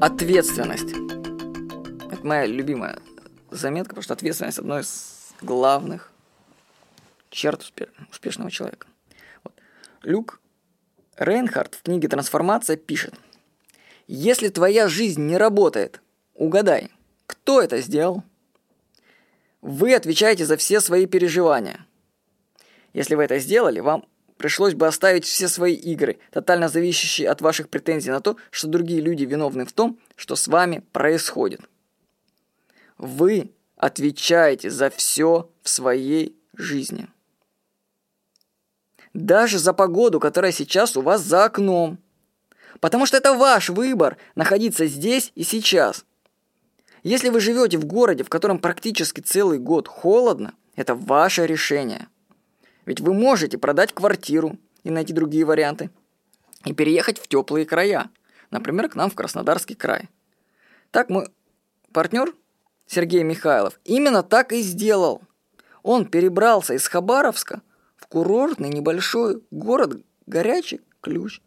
Ответственность. Это моя любимая заметка, потому что ответственность одно из главных черт успешного человека. Вот. Люк Рейнхард в книге «Трансформация» пишет. Если твоя жизнь не работает, угадай, кто это сделал? Вы отвечаете за все свои переживания. Если вы это сделали, вам пришлось бы оставить все свои игры, тотально зависящие от ваших претензий на то, что другие люди виновны в том, что с вами происходит. Вы отвечаете за все в своей жизни. Даже за погоду, которая сейчас у вас за окном. Потому что это ваш выбор находиться здесь и сейчас. Если вы живете в городе, в котором практически целый год холодно, это ваше решение – ведь вы можете продать квартиру и найти другие варианты. И переехать в теплые края. Например, к нам в Краснодарский край. Так мой партнер Сергей Михайлов именно так и сделал. Он перебрался из Хабаровска в курортный небольшой город Горячий Ключ.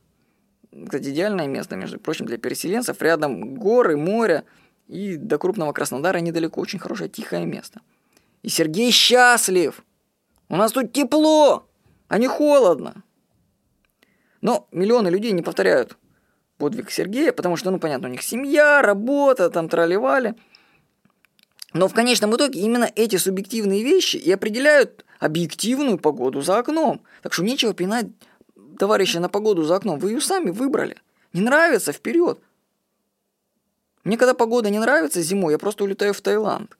Кстати, идеальное место, между прочим, для переселенцев. Рядом горы, море, и до крупного Краснодара недалеко. Очень хорошее, тихое место. И Сергей счастлив. У нас тут тепло, а не холодно. Но миллионы людей не повторяют подвиг Сергея, потому что, ну, понятно, у них семья, работа, там тролливали. Но в конечном итоге именно эти субъективные вещи и определяют объективную погоду за окном. Так что нечего пинать товарища на погоду за окном. Вы ее сами выбрали. Не нравится, вперед. Мне когда погода не нравится зимой, я просто улетаю в Таиланд.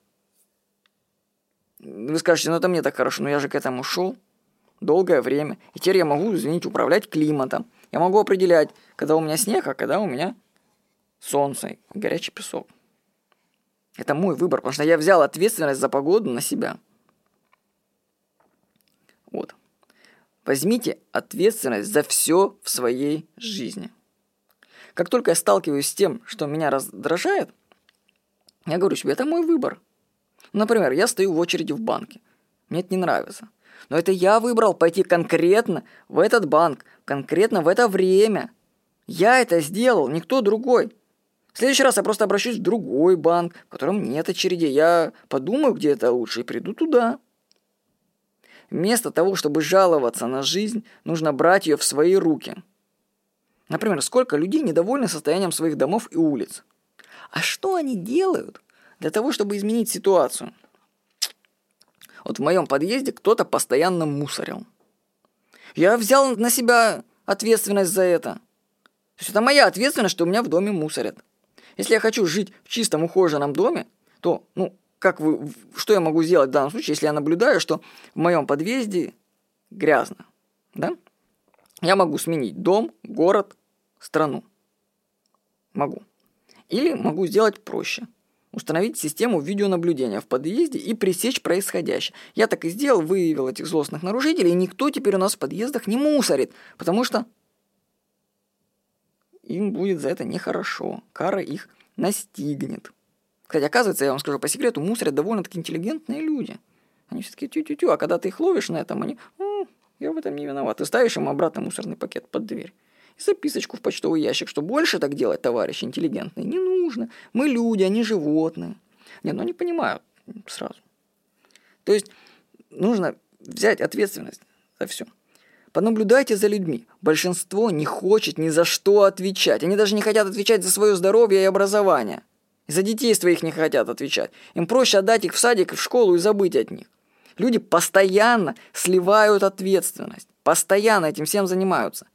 Вы скажете, ну это мне так хорошо, но я же к этому шел долгое время. И теперь я могу, извините, управлять климатом. Я могу определять, когда у меня снег, а когда у меня солнце горячий песок. Это мой выбор, потому что я взял ответственность за погоду на себя. Вот. Возьмите ответственность за все в своей жизни. Как только я сталкиваюсь с тем, что меня раздражает, я говорю себе, это мой выбор – Например, я стою в очереди в банке. Мне это не нравится. Но это я выбрал пойти конкретно в этот банк, конкретно в это время. Я это сделал, никто другой. В следующий раз я просто обращусь в другой банк, в котором нет очереди. Я подумаю, где это лучше, и приду туда. Вместо того, чтобы жаловаться на жизнь, нужно брать ее в свои руки. Например, сколько людей недовольны состоянием своих домов и улиц. А что они делают, для того, чтобы изменить ситуацию. Вот в моем подъезде кто-то постоянно мусорил. Я взял на себя ответственность за это. То есть это моя ответственность, что у меня в доме мусорят. Если я хочу жить в чистом ухоженном доме, то, ну, как вы, что я могу сделать в данном случае, если я наблюдаю, что в моем подъезде грязно, да? Я могу сменить дом, город, страну. Могу. Или могу сделать проще – установить систему видеонаблюдения в подъезде и пресечь происходящее. Я так и сделал, выявил этих злостных нарушителей, и никто теперь у нас в подъездах не мусорит, потому что им будет за это нехорошо. Кара их настигнет. Кстати, оказывается, я вам скажу по секрету, мусорят довольно-таки интеллигентные люди. Они все таки тю-тю-тю, а когда ты их ловишь на этом, они, я в этом не виноват. Ты ставишь им обратно мусорный пакет под дверь и записочку в почтовый ящик, что больше так делать, товарищи интеллигентные, не нужно. Мы люди, они животные. Не, ну они понимают сразу. То есть нужно взять ответственность за все. Понаблюдайте за людьми. Большинство не хочет ни за что отвечать. Они даже не хотят отвечать за свое здоровье и образование. за детей своих не хотят отвечать. Им проще отдать их в садик, в школу и забыть от них. Люди постоянно сливают ответственность. Постоянно этим всем занимаются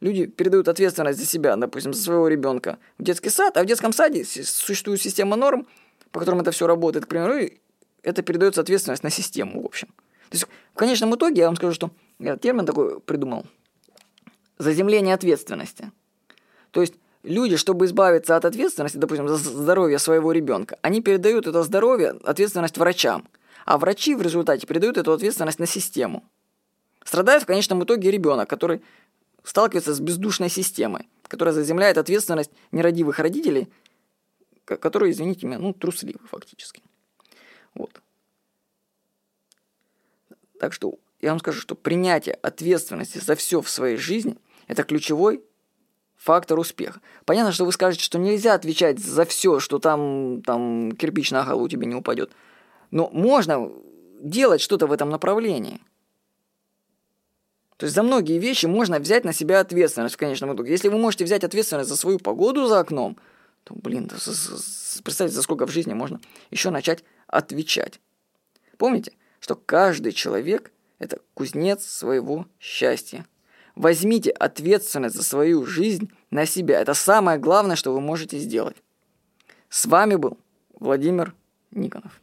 люди передают ответственность за себя, допустим, за своего ребенка в детский сад, а в детском саде существует система норм, по которым это все работает, к примеру, это передается ответственность на систему, в общем. То есть в конечном итоге я вам скажу, что я термин такой придумал. Заземление ответственности. То есть люди, чтобы избавиться от ответственности, допустим, за здоровье своего ребенка, они передают это здоровье, ответственность врачам. А врачи в результате передают эту ответственность на систему. Страдает в конечном итоге ребенок, который сталкивается с бездушной системой, которая заземляет ответственность нерадивых родителей, которые, извините меня, ну, трусливы фактически. Вот. Так что я вам скажу, что принятие ответственности за все в своей жизни – это ключевой фактор успеха. Понятно, что вы скажете, что нельзя отвечать за все, что там, там кирпич на голову тебе не упадет. Но можно делать что-то в этом направлении. То есть за многие вещи можно взять на себя ответственность в конечном итоге. Если вы можете взять ответственность за свою погоду за окном, то, блин, представьте, за сколько в жизни можно еще начать отвечать. Помните, что каждый человек – это кузнец своего счастья. Возьмите ответственность за свою жизнь на себя. Это самое главное, что вы можете сделать. С вами был Владимир Никонов.